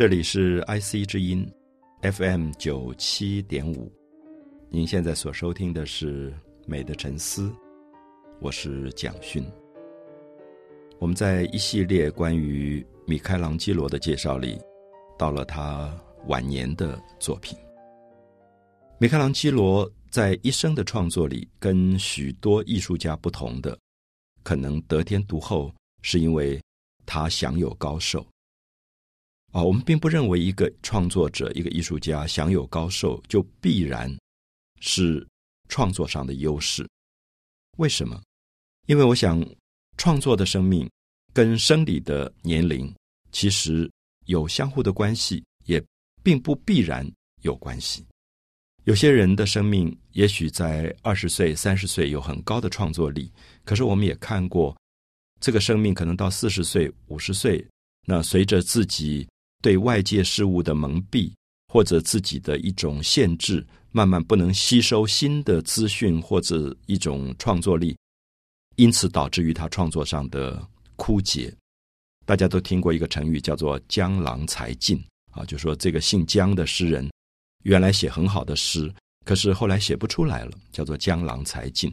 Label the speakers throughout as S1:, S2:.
S1: 这里是 IC 之音 FM 九七点五，您现在所收听的是《美的沉思》，我是蒋勋。我们在一系列关于米开朗基罗的介绍里，到了他晚年的作品。米开朗基罗在一生的创作里，跟许多艺术家不同的，可能得天独厚，是因为他享有高寿。啊，我们并不认为一个创作者、一个艺术家享有高寿就必然是创作上的优势。为什么？因为我想，创作的生命跟生理的年龄其实有相互的关系，也并不必然有关系。有些人的生命也许在二十岁、三十岁有很高的创作力，可是我们也看过，这个生命可能到四十岁、五十岁，那随着自己。对外界事物的蒙蔽，或者自己的一种限制，慢慢不能吸收新的资讯，或者一种创作力，因此导致于他创作上的枯竭。大家都听过一个成语，叫做“江郎才尽”啊，就说这个姓江的诗人，原来写很好的诗，可是后来写不出来了，叫做“江郎才尽”。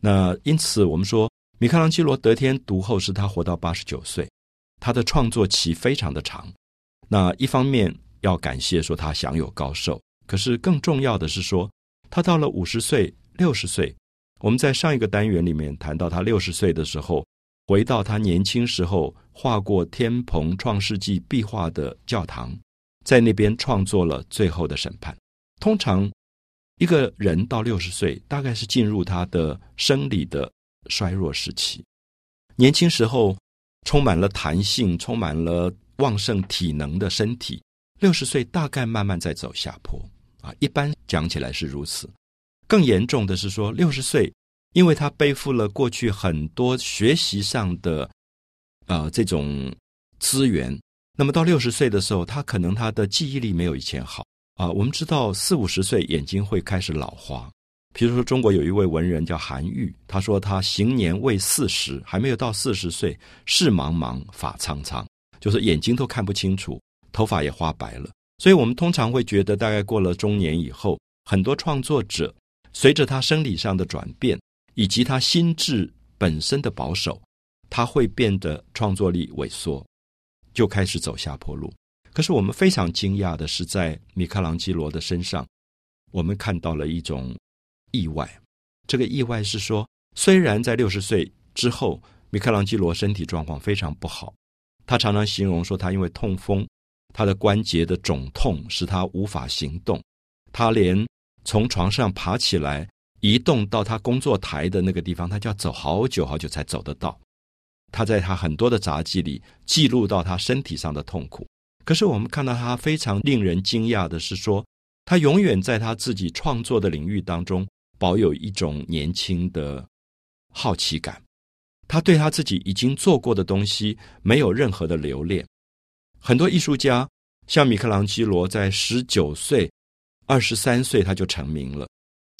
S1: 那因此，我们说米开朗基罗得天独厚，是他活到八十九岁，他的创作期非常的长。那一方面要感谢说他享有高寿，可是更重要的是说，他到了五十岁、六十岁，我们在上一个单元里面谈到他六十岁的时候，回到他年轻时候画过天蓬创世纪壁画的教堂，在那边创作了《最后的审判》。通常一个人到六十岁，大概是进入他的生理的衰弱时期，年轻时候充满了弹性，充满了。旺盛体能的身体，六十岁大概慢慢在走下坡啊。一般讲起来是如此。更严重的是说，六十岁，因为他背负了过去很多学习上的呃这种资源，那么到六十岁的时候，他可能他的记忆力没有以前好啊。我们知道四五十岁眼睛会开始老花，比如说中国有一位文人叫韩愈，他说他行年未四十，还没有到四十岁，事茫茫，发苍苍。就是眼睛都看不清楚，头发也花白了，所以我们通常会觉得，大概过了中年以后，很多创作者随着他生理上的转变，以及他心智本身的保守，他会变得创作力萎缩，就开始走下坡路。可是我们非常惊讶的是，在米开朗基罗的身上，我们看到了一种意外。这个意外是说，虽然在六十岁之后，米开朗基罗身体状况非常不好。他常常形容说，他因为痛风，他的关节的肿痛使他无法行动，他连从床上爬起来移动到他工作台的那个地方，他就要走好久好久才走得到。他在他很多的杂记里记录到他身体上的痛苦。可是我们看到他非常令人惊讶的是说，他永远在他自己创作的领域当中保有一种年轻的好奇感。他对他自己已经做过的东西没有任何的留恋。很多艺术家，像米开朗基罗，在十九岁、二十三岁他就成名了。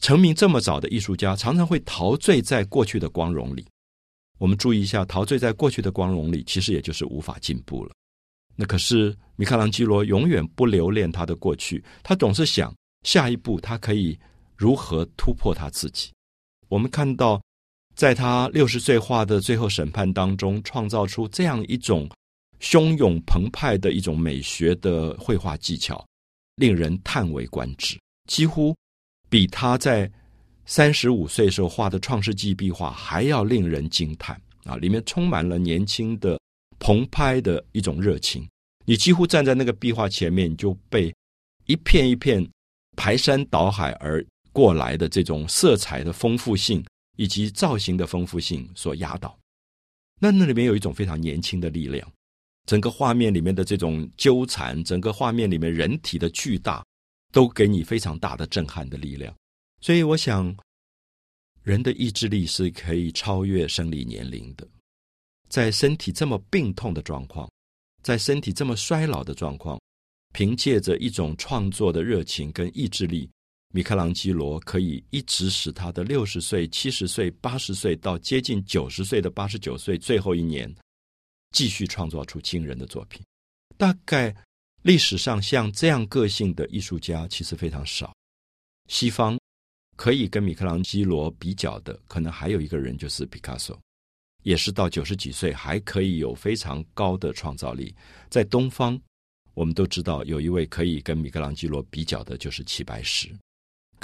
S1: 成名这么早的艺术家，常常会陶醉在过去的光荣里。我们注意一下，陶醉在过去的光荣里，其实也就是无法进步了。那可是米开朗基罗永远不留恋他的过去，他总是想下一步他可以如何突破他自己。我们看到。在他六十岁画的最后审判当中，创造出这样一种汹涌澎湃的一种美学的绘画技巧，令人叹为观止，几乎比他在三十五岁时候画的《创世纪》壁画还要令人惊叹啊！里面充满了年轻的澎湃的一种热情，你几乎站在那个壁画前面，你就被一片一片排山倒海而过来的这种色彩的丰富性。以及造型的丰富性所压倒，那那里面有一种非常年轻的力量，整个画面里面的这种纠缠，整个画面里面人体的巨大，都给你非常大的震撼的力量。所以，我想，人的意志力是可以超越生理年龄的。在身体这么病痛的状况，在身体这么衰老的状况，凭借着一种创作的热情跟意志力。米开朗基罗可以一直使他的六十岁、七十岁、八十岁到接近九十岁的八十九岁最后一年，继续创造出惊人的作品。大概历史上像这样个性的艺术家其实非常少。西方可以跟米开朗基罗比较的，可能还有一个人就是毕加索，也是到九十几岁还可以有非常高的创造力。在东方，我们都知道有一位可以跟米开朗基罗比较的，就是齐白石，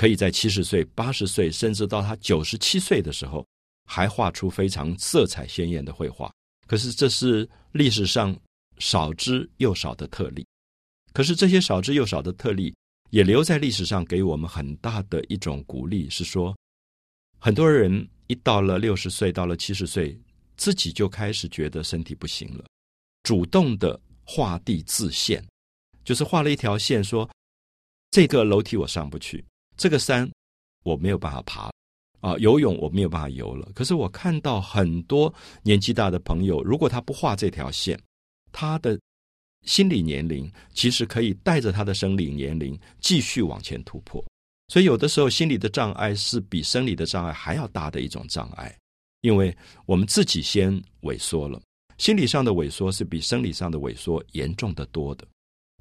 S1: 可以在七十岁、八十岁，甚至到他九十七岁的时候，还画出非常色彩鲜艳的绘画。可是这是历史上少之又少的特例。可是这些少之又少的特例，也留在历史上，给我们很大的一种鼓励，是说，很多人一到了六十岁，到了七十岁，自己就开始觉得身体不行了，主动的画地自限，就是画了一条线，说这个楼梯我上不去，这个山我没有办法爬，啊，游泳我没有办法游了。可是我看到很多年纪大的朋友，如果他不画这条线，他的。心理年龄其实可以带着他的生理年龄继续往前突破，所以有的时候心理的障碍是比生理的障碍还要大的一种障碍，因为我们自己先萎缩了，心理上的萎缩是比生理上的萎缩严重的多的。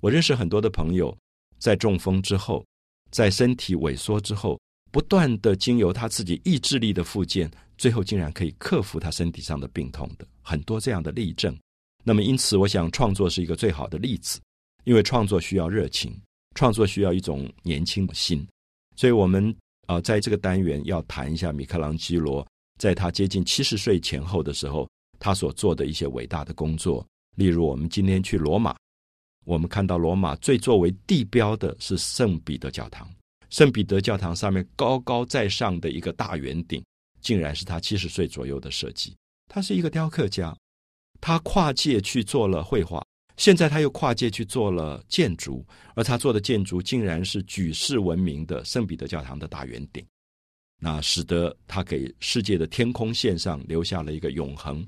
S1: 我认识很多的朋友，在中风之后，在身体萎缩之后，不断的经由他自己意志力的复健，最后竟然可以克服他身体上的病痛的很多这样的例证。那么，因此，我想创作是一个最好的例子，因为创作需要热情，创作需要一种年轻的心。所以，我们啊，在这个单元要谈一下米开朗基罗在他接近七十岁前后的时候，他所做的一些伟大的工作。例如，我们今天去罗马，我们看到罗马最作为地标的是圣彼得教堂。圣彼得教堂上面高高在上的一个大圆顶，竟然是他七十岁左右的设计。他是一个雕刻家。他跨界去做了绘画，现在他又跨界去做了建筑，而他做的建筑竟然是举世闻名的圣彼得教堂的大圆顶，那使得他给世界的天空线上留下了一个永恒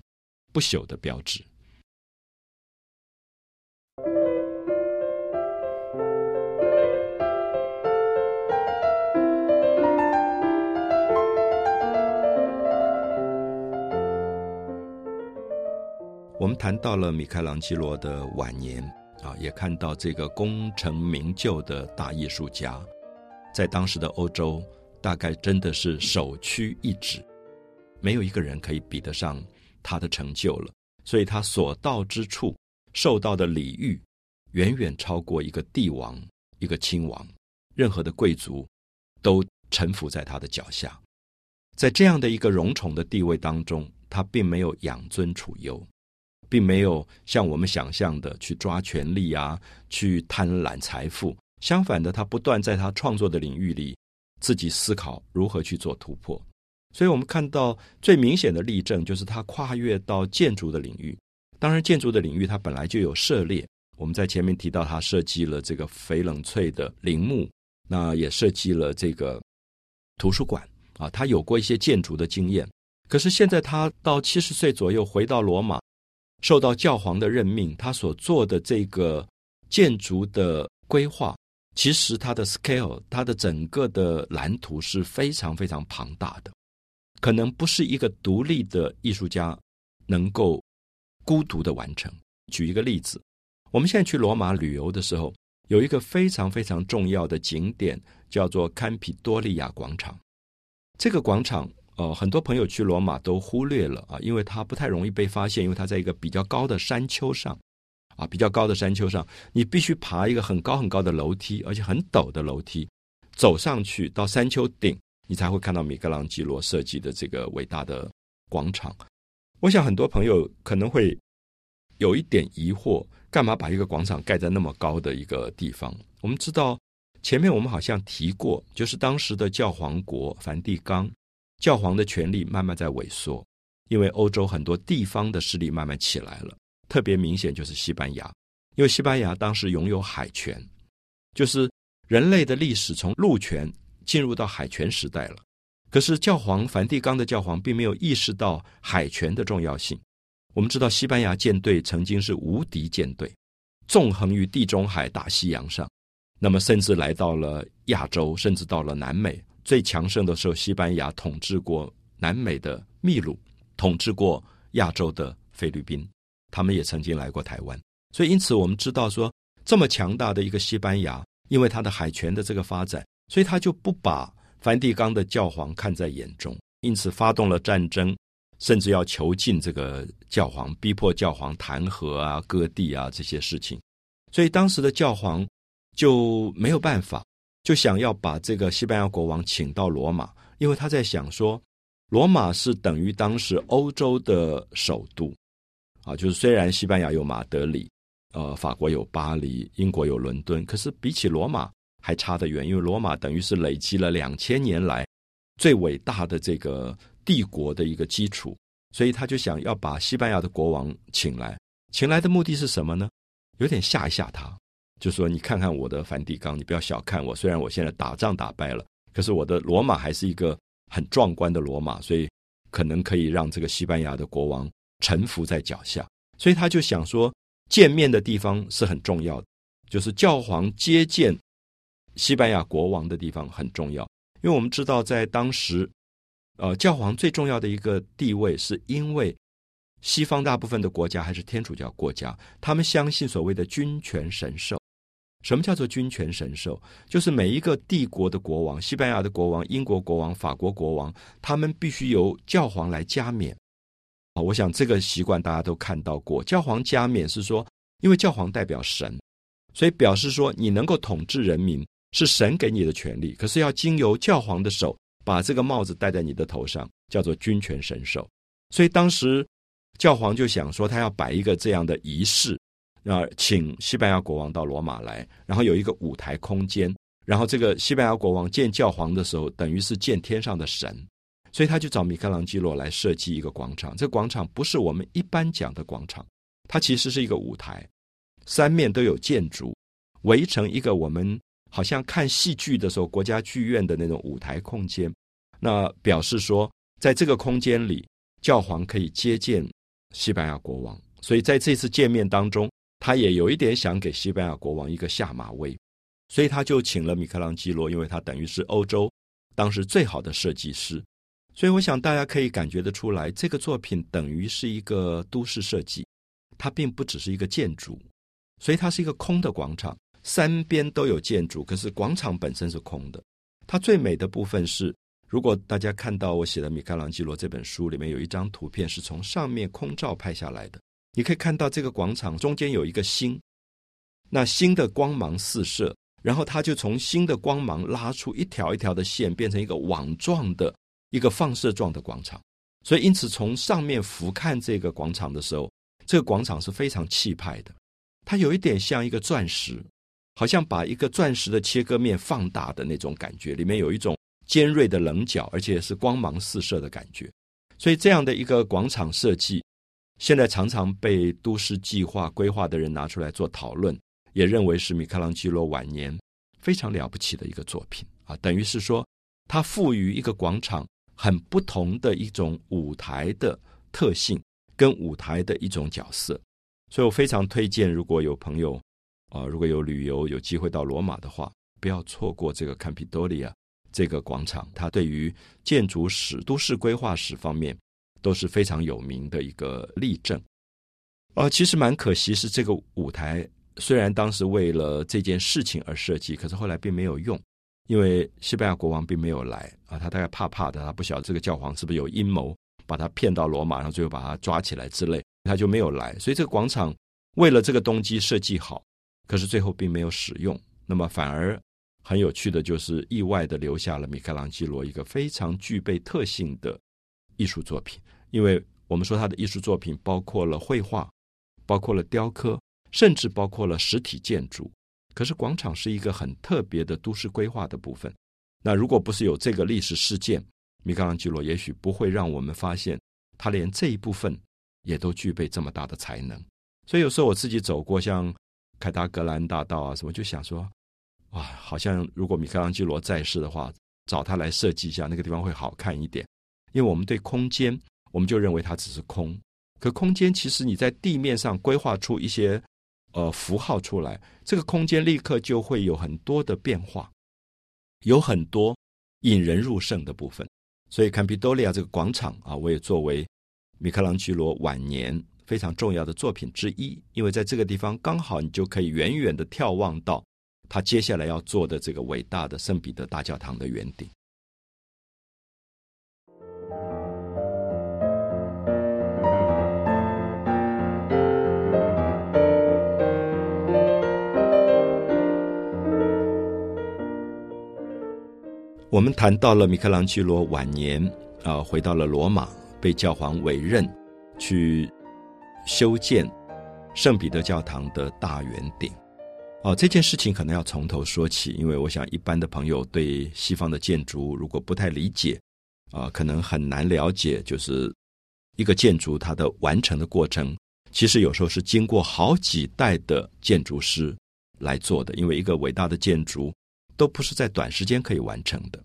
S1: 不朽的标志。我们谈到了米开朗基罗的晚年啊，也看到这个功成名就的大艺术家，在当时的欧洲，大概真的是首屈一指，没有一个人可以比得上他的成就了。所以他所到之处受到的礼遇，远远超过一个帝王、一个亲王，任何的贵族都臣服在他的脚下。在这样的一个荣宠的地位当中，他并没有养尊处优。并没有像我们想象的去抓权力啊，去贪婪财富。相反的，他不断在他创作的领域里自己思考如何去做突破。所以我们看到最明显的例证就是他跨越到建筑的领域。当然，建筑的领域他本来就有涉猎。我们在前面提到，他设计了这个翡冷翠的陵墓，那也设计了这个图书馆啊。他有过一些建筑的经验。可是现在他到七十岁左右回到罗马。受到教皇的任命，他所做的这个建筑的规划，其实它的 scale，它的整个的蓝图是非常非常庞大的，可能不是一个独立的艺术家能够孤独的完成。举一个例子，我们现在去罗马旅游的时候，有一个非常非常重要的景点，叫做堪皮多利亚广场。这个广场。呃，很多朋友去罗马都忽略了啊，因为它不太容易被发现，因为它在一个比较高的山丘上，啊，比较高的山丘上，你必须爬一个很高很高的楼梯，而且很陡的楼梯，走上去到山丘顶，你才会看到米开朗基罗设计的这个伟大的广场。我想很多朋友可能会有一点疑惑，干嘛把一个广场盖在那么高的一个地方？我们知道前面我们好像提过，就是当时的教皇国梵蒂冈。教皇的权力慢慢在萎缩，因为欧洲很多地方的势力慢慢起来了。特别明显就是西班牙，因为西班牙当时拥有海权，就是人类的历史从陆权进入到海权时代了。可是教皇梵蒂冈的教皇并没有意识到海权的重要性。我们知道西班牙舰队曾经是无敌舰队，纵横于地中海、大西洋上，那么甚至来到了亚洲，甚至到了南美。最强盛的时候，西班牙统治过南美的秘鲁，统治过亚洲的菲律宾，他们也曾经来过台湾。所以，因此我们知道说，这么强大的一个西班牙，因为他的海权的这个发展，所以他就不把梵蒂冈的教皇看在眼中，因此发动了战争，甚至要囚禁这个教皇，逼迫教皇弹劾啊、割地啊这些事情。所以当时的教皇就没有办法，就想要把这个西班牙国王请到罗马，因为他在想说，罗马是等于当时欧洲的首都。啊，就是虽然西班牙有马德里，呃，法国有巴黎，英国有伦敦，可是比起罗马还差得远，因为罗马等于是累积了两千年来最伟大的这个帝国的一个基础，所以他就想要把西班牙的国王请来，请来的目的是什么呢？有点吓一吓他，就说你看看我的梵蒂冈，你不要小看我，虽然我现在打仗打败了，可是我的罗马还是一个很壮观的罗马，所以可能可以让这个西班牙的国王。臣服在脚下，所以他就想说，见面的地方是很重要的，就是教皇接见西班牙国王的地方很重要。因为我们知道，在当时，呃，教皇最重要的一个地位，是因为西方大部分的国家还是天主教国家，他们相信所谓的君权神授。什么叫做君权神授？就是每一个帝国的国王，西班牙的国王、英国国王、法国国王，他们必须由教皇来加冕。啊，我想这个习惯大家都看到过。教皇加冕是说，因为教皇代表神，所以表示说你能够统治人民是神给你的权利。可是要经由教皇的手把这个帽子戴在你的头上，叫做君权神授。所以当时教皇就想说，他要摆一个这样的仪式，啊，请西班牙国王到罗马来，然后有一个舞台空间，然后这个西班牙国王见教皇的时候，等于是见天上的神。所以他就找米开朗基罗来设计一个广场。这个广场不是我们一般讲的广场，它其实是一个舞台，三面都有建筑，围成一个我们好像看戏剧的时候国家剧院的那种舞台空间。那表示说，在这个空间里，教皇可以接见西班牙国王。所以在这次见面当中，他也有一点想给西班牙国王一个下马威，所以他就请了米开朗基罗，因为他等于是欧洲当时最好的设计师。所以，我想大家可以感觉得出来，这个作品等于是一个都市设计，它并不只是一个建筑，所以它是一个空的广场，三边都有建筑，可是广场本身是空的。它最美的部分是，如果大家看到我写的《米开朗基罗》这本书里面有一张图片，是从上面空照拍下来的，你可以看到这个广场中间有一个星，那星的光芒四射，然后它就从星的光芒拉出一条一条的线，变成一个网状的。一个放射状的广场，所以因此从上面俯瞰这个广场的时候，这个广场是非常气派的。它有一点像一个钻石，好像把一个钻石的切割面放大的那种感觉，里面有一种尖锐的棱角，而且是光芒四射的感觉。所以这样的一个广场设计，现在常常被都市计划规划的人拿出来做讨论，也认为是米开朗基罗晚年非常了不起的一个作品啊，等于是说他赋予一个广场。很不同的一种舞台的特性，跟舞台的一种角色，所以我非常推荐，如果有朋友啊，如果有旅游有机会到罗马的话，不要错过这个坎皮多利亚这个广场，它对于建筑史、都市规划史方面都是非常有名的一个例证。呃，其实蛮可惜是这个舞台，虽然当时为了这件事情而设计，可是后来并没有用。因为西班牙国王并没有来啊，他大概怕怕的，他不晓得这个教皇是不是有阴谋把他骗到罗马，然后最后把他抓起来之类，他就没有来。所以这个广场为了这个动机设计好，可是最后并没有使用。那么反而很有趣的就是意外的留下了米开朗基罗一个非常具备特性的艺术作品。因为我们说他的艺术作品包括了绘画，包括了雕刻，甚至包括了实体建筑。可是广场是一个很特别的都市规划的部分。那如果不是有这个历史事件，米开朗基罗也许不会让我们发现他连这一部分也都具备这么大的才能。所以有时候我自己走过像凯达格兰大道啊什么，就想说，哇，好像如果米开朗基罗在世的话，找他来设计一下那个地方会好看一点。因为我们对空间，我们就认为它只是空，可空间其实你在地面上规划出一些。呃，符号出来，这个空间立刻就会有很多的变化，有很多引人入胜的部分。所以，坎皮多利亚这个广场啊，我也作为米开朗基罗晚年非常重要的作品之一，因为在这个地方刚好你就可以远远的眺望到他接下来要做的这个伟大的圣彼得大教堂的圆顶。我们谈到了米开朗基罗晚年啊，回到了罗马，被教皇委任去修建圣彼得教堂的大圆顶。哦，这件事情可能要从头说起，因为我想一般的朋友对西方的建筑如果不太理解啊，可能很难了解，就是一个建筑它的完成的过程，其实有时候是经过好几代的建筑师来做的，因为一个伟大的建筑。都不是在短时间可以完成的，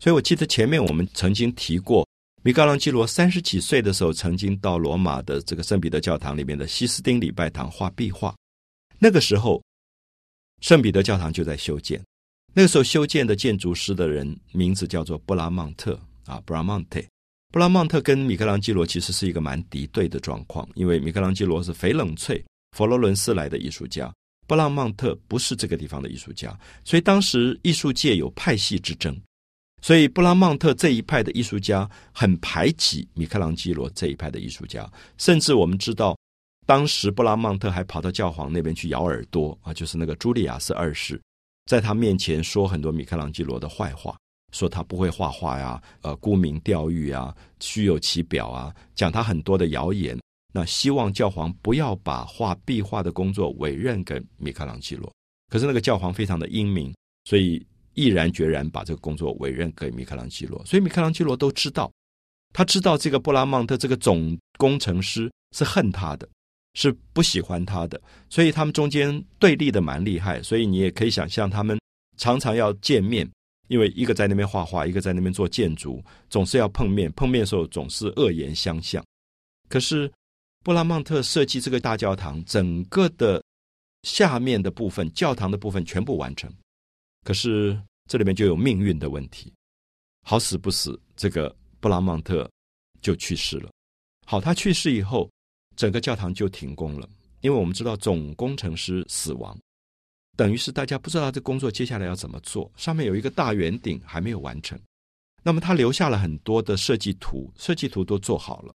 S1: 所以我记得前面我们曾经提过，米开朗基罗三十几岁的时候，曾经到罗马的这个圣彼得教堂里面的西斯丁礼拜堂画壁画。那个时候，圣彼得教堂就在修建。那个时候修建的建筑师的人名字叫做布拉曼特啊，布拉曼特。布拉曼特跟米开朗基罗其实是一个蛮敌对的状况，因为米开朗基罗是翡冷翠佛罗伦斯来的艺术家。布拉曼特不是这个地方的艺术家，所以当时艺术界有派系之争，所以布拉曼特这一派的艺术家很排挤米开朗基罗这一派的艺术家，甚至我们知道，当时布拉曼特还跑到教皇那边去咬耳朵啊，就是那个朱利亚斯二世，在他面前说很多米开朗基罗的坏话，说他不会画画呀，呃，沽名钓誉啊，虚有其表啊，讲他很多的谣言。那希望教皇不要把画壁画的工作委任给米开朗基罗，可是那个教皇非常的英明，所以毅然决然把这个工作委任给米开朗基罗。所以米开朗基罗都知道，他知道这个布拉曼特这个总工程师是恨他的，是不喜欢他的，所以他们中间对立的蛮厉害。所以你也可以想象，他们常常要见面，因为一个在那边画画，一个在那边做建筑，总是要碰面。碰面的时候总是恶言相向，可是。布拉曼特设计这个大教堂，整个的下面的部分，教堂的部分全部完成。可是这里面就有命运的问题，好死不死，这个布拉曼特就去世了。好，他去世以后，整个教堂就停工了，因为我们知道总工程师死亡，等于是大家不知道这工作接下来要怎么做。上面有一个大圆顶还没有完成，那么他留下了很多的设计图，设计图都做好了，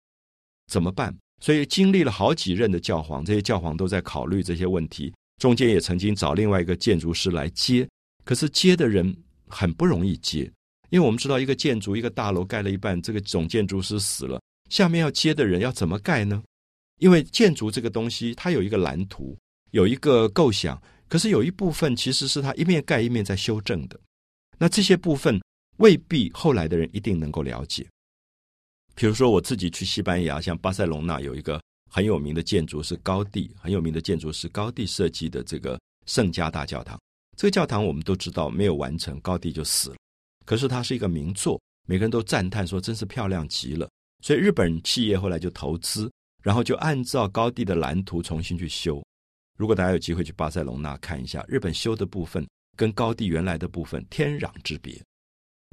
S1: 怎么办？所以经历了好几任的教皇，这些教皇都在考虑这些问题。中间也曾经找另外一个建筑师来接，可是接的人很不容易接，因为我们知道一个建筑一个大楼盖了一半，这个总建筑师死了，下面要接的人要怎么盖呢？因为建筑这个东西，它有一个蓝图，有一个构想，可是有一部分其实是他一面盖一面在修正的，那这些部分未必后来的人一定能够了解。比如说，我自己去西班牙，像巴塞隆纳有一个很有名的建筑是高地，很有名的建筑是高地设计的这个圣家大教堂。这个教堂我们都知道没有完成，高地就死了。可是它是一个名作，每个人都赞叹说真是漂亮极了。所以日本企业后来就投资，然后就按照高地的蓝图重新去修。如果大家有机会去巴塞隆纳看一下，日本修的部分跟高地原来的部分天壤之别。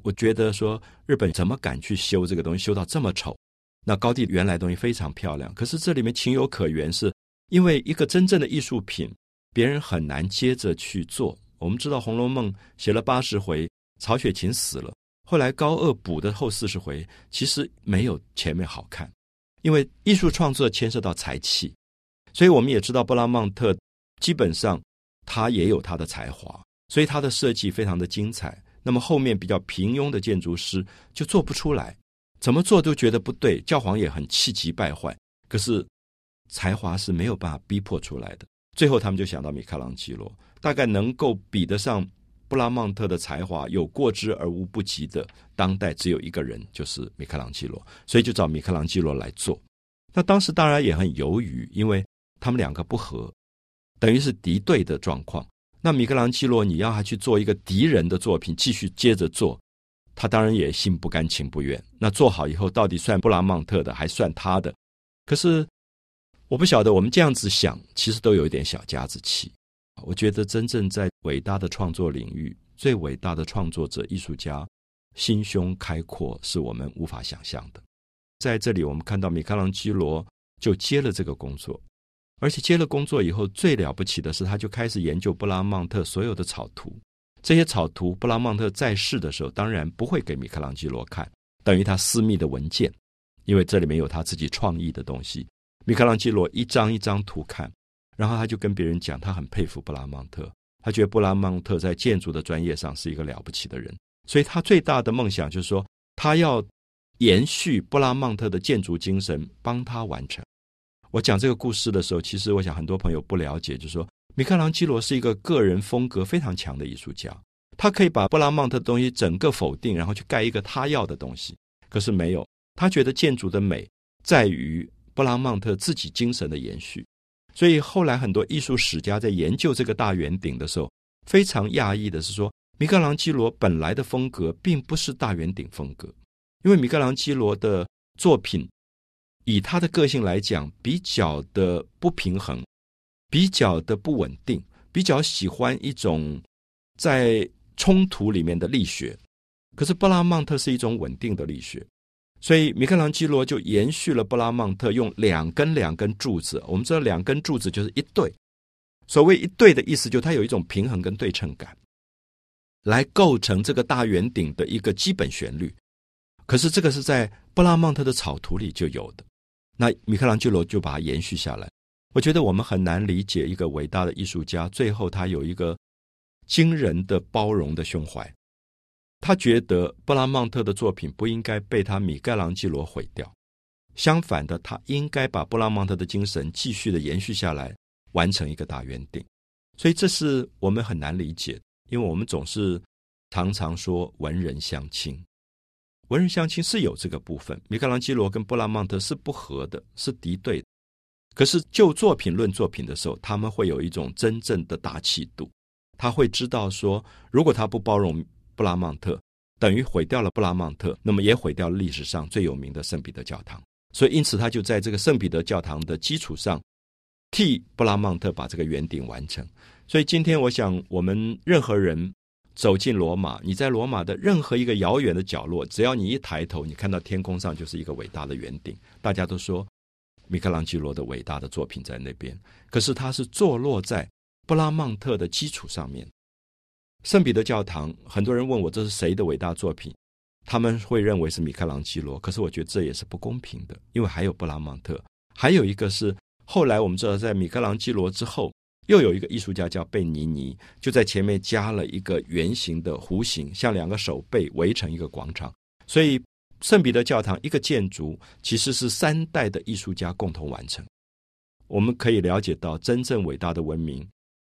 S1: 我觉得说日本怎么敢去修这个东西，修到这么丑？那高地原来东西非常漂亮，可是这里面情有可原，是因为一个真正的艺术品，别人很难接着去做。我们知道《红楼梦》写了八十回，曹雪芹死了，后来高鹗补的后四十回，其实没有前面好看，因为艺术创作牵涉到才气，所以我们也知道布拉曼特基本上他也有他的才华，所以他的设计非常的精彩。那么后面比较平庸的建筑师就做不出来，怎么做都觉得不对，教皇也很气急败坏。可是才华是没有办法逼迫出来的。最后他们就想到米开朗基罗，大概能够比得上布拉曼特的才华，有过之而无不及的，当代只有一个人，就是米开朗基罗。所以就找米开朗基罗来做。那当时当然也很犹豫，因为他们两个不和，等于是敌对的状况。那米开朗基罗，你要他去做一个敌人的作品，继续接着做，他当然也心不甘情不愿。那做好以后，到底算布拉曼特的，还算他的？可是我不晓得，我们这样子想，其实都有一点小家子气。我觉得，真正在伟大的创作领域，最伟大的创作者、艺术家，心胸开阔，是我们无法想象的。在这里，我们看到米开朗基罗就接了这个工作，而且接了工作以后，最了不起的是，他就开始研究布拉曼特所有的草图。这些草图，布拉曼特在世的时候，当然不会给米开朗基罗看，等于他私密的文件，因为这里面有他自己创意的东西。米开朗基罗一张一张图看，然后他就跟别人讲，他很佩服布拉曼特，他觉得布拉曼特在建筑的专业上是一个了不起的人，所以他最大的梦想就是说，他要延续布拉曼特的建筑精神，帮他完成。我讲这个故事的时候，其实我想很多朋友不了解，就是说。米开朗基罗是一个个人风格非常强的艺术家，他可以把布拉曼特的东西整个否定，然后去盖一个他要的东西。可是没有，他觉得建筑的美在于布拉曼特自己精神的延续。所以后来很多艺术史家在研究这个大圆顶的时候，非常讶异的是说，米开朗基罗本来的风格并不是大圆顶风格，因为米开朗基罗的作品以他的个性来讲，比较的不平衡。比较的不稳定，比较喜欢一种在冲突里面的力学。可是布拉曼特是一种稳定的力学，所以米开朗基罗就延续了布拉曼特，用两根两根柱子。我们知道两根柱子就是一对，所谓一对的意思，就它有一种平衡跟对称感，来构成这个大圆顶的一个基本旋律。可是这个是在布拉曼特的草图里就有的，那米开朗基罗就把它延续下来。我觉得我们很难理解一个伟大的艺术家，最后他有一个惊人的包容的胸怀。他觉得布拉曼特的作品不应该被他米开朗基罗毁掉，相反的，他应该把布拉曼特的精神继续的延续下来，完成一个大圆顶。所以这是我们很难理解，因为我们总是常常说文人相亲，文人相亲是有这个部分。米开朗基罗跟布拉曼特是不合的，是敌对。可是就作品论作品的时候，他们会有一种真正的大气度。他会知道说，如果他不包容布拉曼特，等于毁掉了布拉曼特，那么也毁掉了历史上最有名的圣彼得教堂。所以，因此他就在这个圣彼得教堂的基础上，替布拉曼特把这个圆顶完成。所以，今天我想，我们任何人走进罗马，你在罗马的任何一个遥远的角落，只要你一抬头，你看到天空上就是一个伟大的圆顶。大家都说。米开朗基罗的伟大的作品在那边，可是他是坐落在布拉曼特的基础上面。圣彼得教堂，很多人问我这是谁的伟大作品，他们会认为是米开朗基罗，可是我觉得这也是不公平的，因为还有布拉曼特，还有一个是后来我们知道，在米开朗基罗之后，又有一个艺术家叫贝尼尼，就在前面加了一个圆形的弧形，像两个手背围成一个广场，所以。圣彼得教堂一个建筑其实是三代的艺术家共同完成。我们可以了解到，真正伟大的文明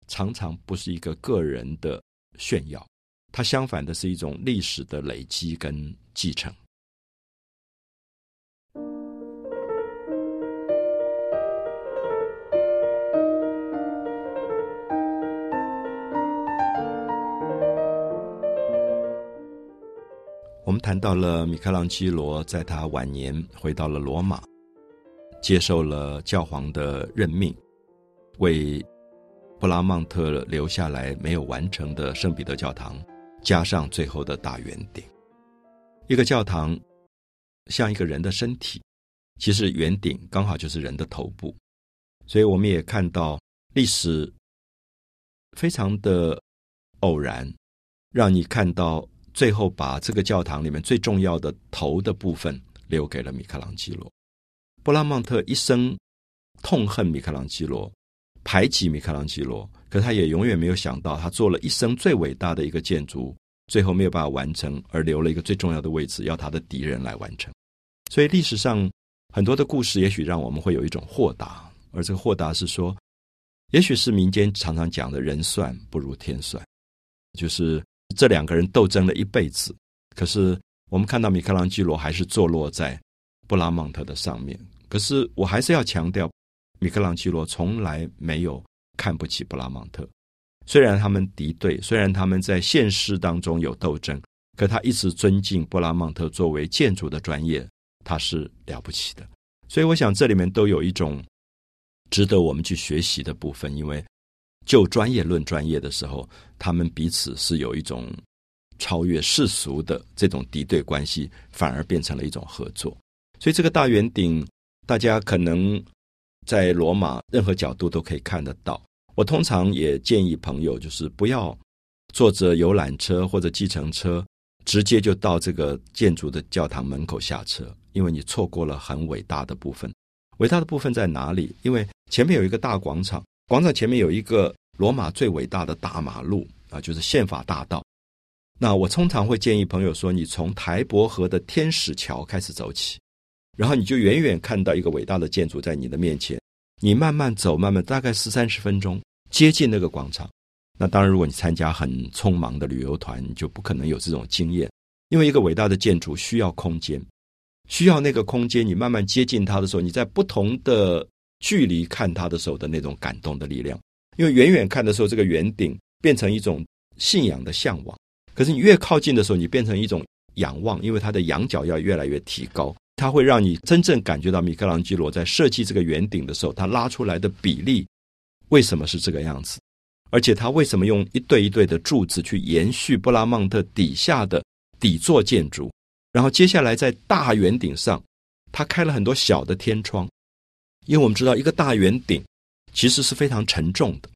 S1: 常常不是一个个人的炫耀，它相反的是一种历史的累积跟继承。我们谈到了米开朗基罗，在他晚年回到了罗马，接受了教皇的任命，为布拉曼特留下来没有完成的圣彼得教堂加上最后的大圆顶。一个教堂像一个人的身体，其实圆顶刚好就是人的头部，所以我们也看到历史非常的偶然，让你看到。最后把这个教堂里面最重要的头的部分留给了米开朗基罗。布拉曼特一生痛恨米开朗基罗，排挤米开朗基罗，可他也永远没有想到，他做了一生最伟大的一个建筑，最后没有办法完成，而留了一个最重要的位置，要他的敌人来完成。所以历史上很多的故事，也许让我们会有一种豁达，而这个豁达是说，也许是民间常常讲的人算不如天算，就是。这两个人斗争了一辈子，可是我们看到米开朗基罗还是坐落在布拉曼特的上面。可是我还是要强调，米开朗基罗从来没有看不起布拉曼特。虽然他们敌对，虽然他们在现实当中有斗争，可他一直尊敬布拉曼特作为建筑的专业，他是了不起的。所以我想这里面都有一种值得我们去学习的部分，因为。就专业论专业的时候，他们彼此是有一种超越世俗的这种敌对关系，反而变成了一种合作。所以这个大圆顶，大家可能在罗马任何角度都可以看得到。我通常也建议朋友，就是不要坐着游览车或者计程车直接就到这个建筑的教堂门口下车，因为你错过了很伟大的部分。伟大的部分在哪里？因为前面有一个大广场，广场前面有一个罗马最伟大的大马路啊，就是宪法大道。那我通常会建议朋友说，你从台伯河的天使桥开始走起，然后你就远远看到一个伟大的建筑在你的面前。你慢慢走，慢慢大概十三十分钟接近那个广场。那当然，如果你参加很匆忙的旅游团，你就不可能有这种经验。因为一个伟大的建筑需要空间，需要那个空间。你慢慢接近它的时候，你在不同的距离看它的时候的那种感动的力量。因为远远看的时候，这个圆顶变成一种信仰的向往。可是你越靠近的时候，你变成一种仰望，因为它的仰角要越来越提高，它会让你真正感觉到米开朗基罗在设计这个圆顶的时候，他拉出来的比例为什么是这个样子，而且他为什么用一对一对的柱子去延续布拉曼特底下的底座建筑，然后接下来在大圆顶上，他开了很多小的天窗，因为我们知道一个大圆顶其实是非常沉重的。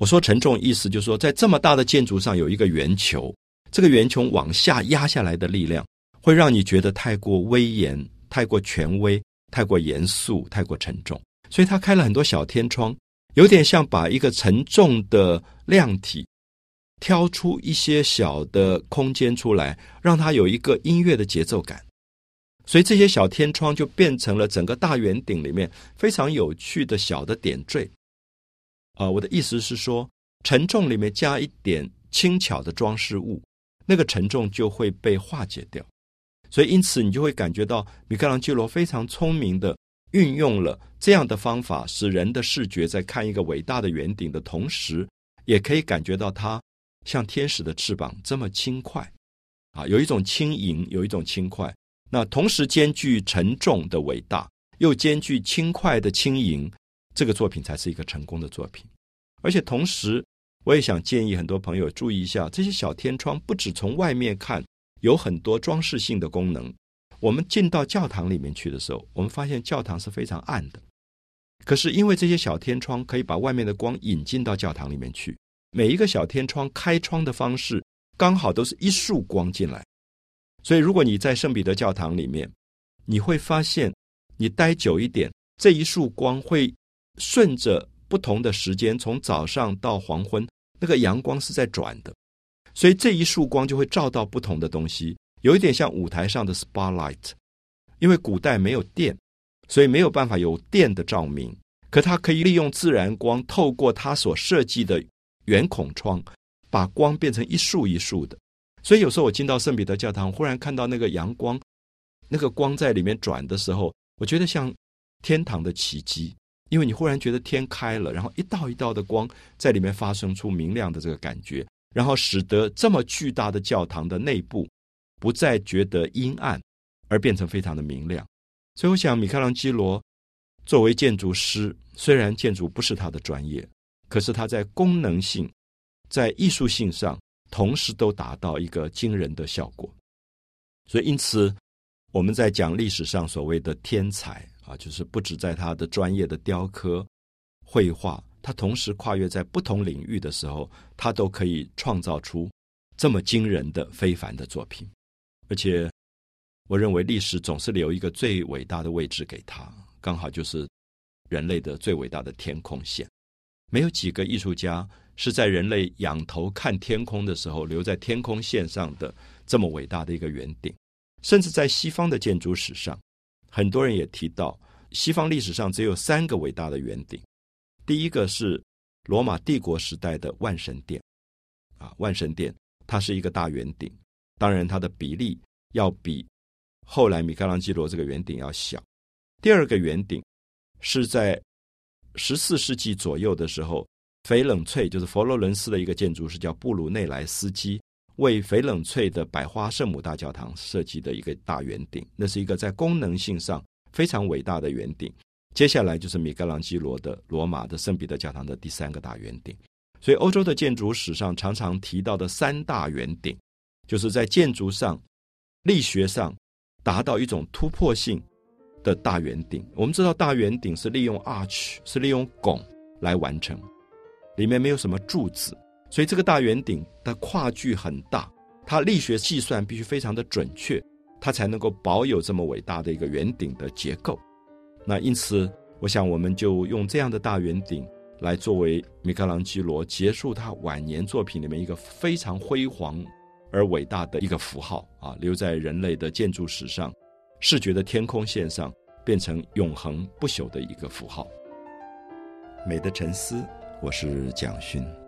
S1: 我说沉重，意思就是说，在这么大的建筑上有一个圆球，这个圆球往下压下来的力量，会让你觉得太过威严、太过权威、太过严肃、太过沉重。所以他开了很多小天窗，有点像把一个沉重的量体挑出一些小的空间出来，让它有一个音乐的节奏感。所以这些小天窗就变成了整个大圆顶里面非常有趣的小的点缀。啊，我的意思是说，沉重里面加一点轻巧的装饰物，那个沉重就会被化解掉。所以，因此你就会感觉到米开朗基罗非常聪明的运用了这样的方法，使人的视觉在看一个伟大的圆顶的同时，也可以感觉到它像天使的翅膀这么轻快。啊，有一种轻盈，有一种轻快。那同时兼具沉重的伟大，又兼具轻快的轻盈。这个作品才是一个成功的作品，而且同时，我也想建议很多朋友注意一下，这些小天窗不止从外面看有很多装饰性的功能。我们进到教堂里面去的时候，我们发现教堂是非常暗的，可是因为这些小天窗可以把外面的光引进到教堂里面去，每一个小天窗开窗的方式刚好都是一束光进来，所以如果你在圣彼得教堂里面，你会发现你待久一点，这一束光会。顺着不同的时间，从早上到黄昏，那个阳光是在转的，所以这一束光就会照到不同的东西，有一点像舞台上的 spotlight。因为古代没有电，所以没有办法有电的照明，可它可以利用自然光，透过它所设计的圆孔窗，把光变成一束一束的。所以有时候我进到圣彼得教堂，忽然看到那个阳光，那个光在里面转的时候，我觉得像天堂的奇迹。因为你忽然觉得天开了，然后一道一道的光在里面发生出明亮的这个感觉，然后使得这么巨大的教堂的内部不再觉得阴暗，而变成非常的明亮。所以，我想米开朗基罗作为建筑师，虽然建筑不是他的专业，可是他在功能性、在艺术性上，同时都达到一个惊人的效果。所以，因此我们在讲历史上所谓的天才。啊，就是不止在他的专业的雕刻、绘画，他同时跨越在不同领域的时候，他都可以创造出这么惊人的、非凡的作品。而且，我认为历史总是留一个最伟大的位置给他，刚好就是人类的最伟大的天空线。没有几个艺术家是在人类仰头看天空的时候留在天空线上的这么伟大的一个圆顶，甚至在西方的建筑史上。很多人也提到，西方历史上只有三个伟大的圆顶。第一个是罗马帝国时代的万神殿，啊，万神殿它是一个大圆顶，当然它的比例要比后来米开朗基罗这个圆顶要小。第二个圆顶是在十四世纪左右的时候，翡冷翠就是佛罗伦斯的一个建筑师叫布鲁内莱斯基。为翡冷翠的百花圣母大教堂设计的一个大圆顶，那是一个在功能性上非常伟大的圆顶。接下来就是米开朗基罗的罗马的圣彼得教堂的第三个大圆顶。所以，欧洲的建筑史上常常提到的三大圆顶，就是在建筑上、力学上达到一种突破性，的大圆顶。我们知道大圆顶是利用 arch，是利用拱来完成，里面没有什么柱子，所以这个大圆顶的跨距很大，它力学计算必须非常的准确，它才能够保有这么伟大的一个圆顶的结构。那因此，我想我们就用这样的大圆顶来作为米开朗基罗结束他晚年作品里面一个非常辉煌而伟大的一个符号啊，留在人类的建筑史上、视觉的天空线上，变成永恒不朽的一个符号。美的沉思，我是蒋勋。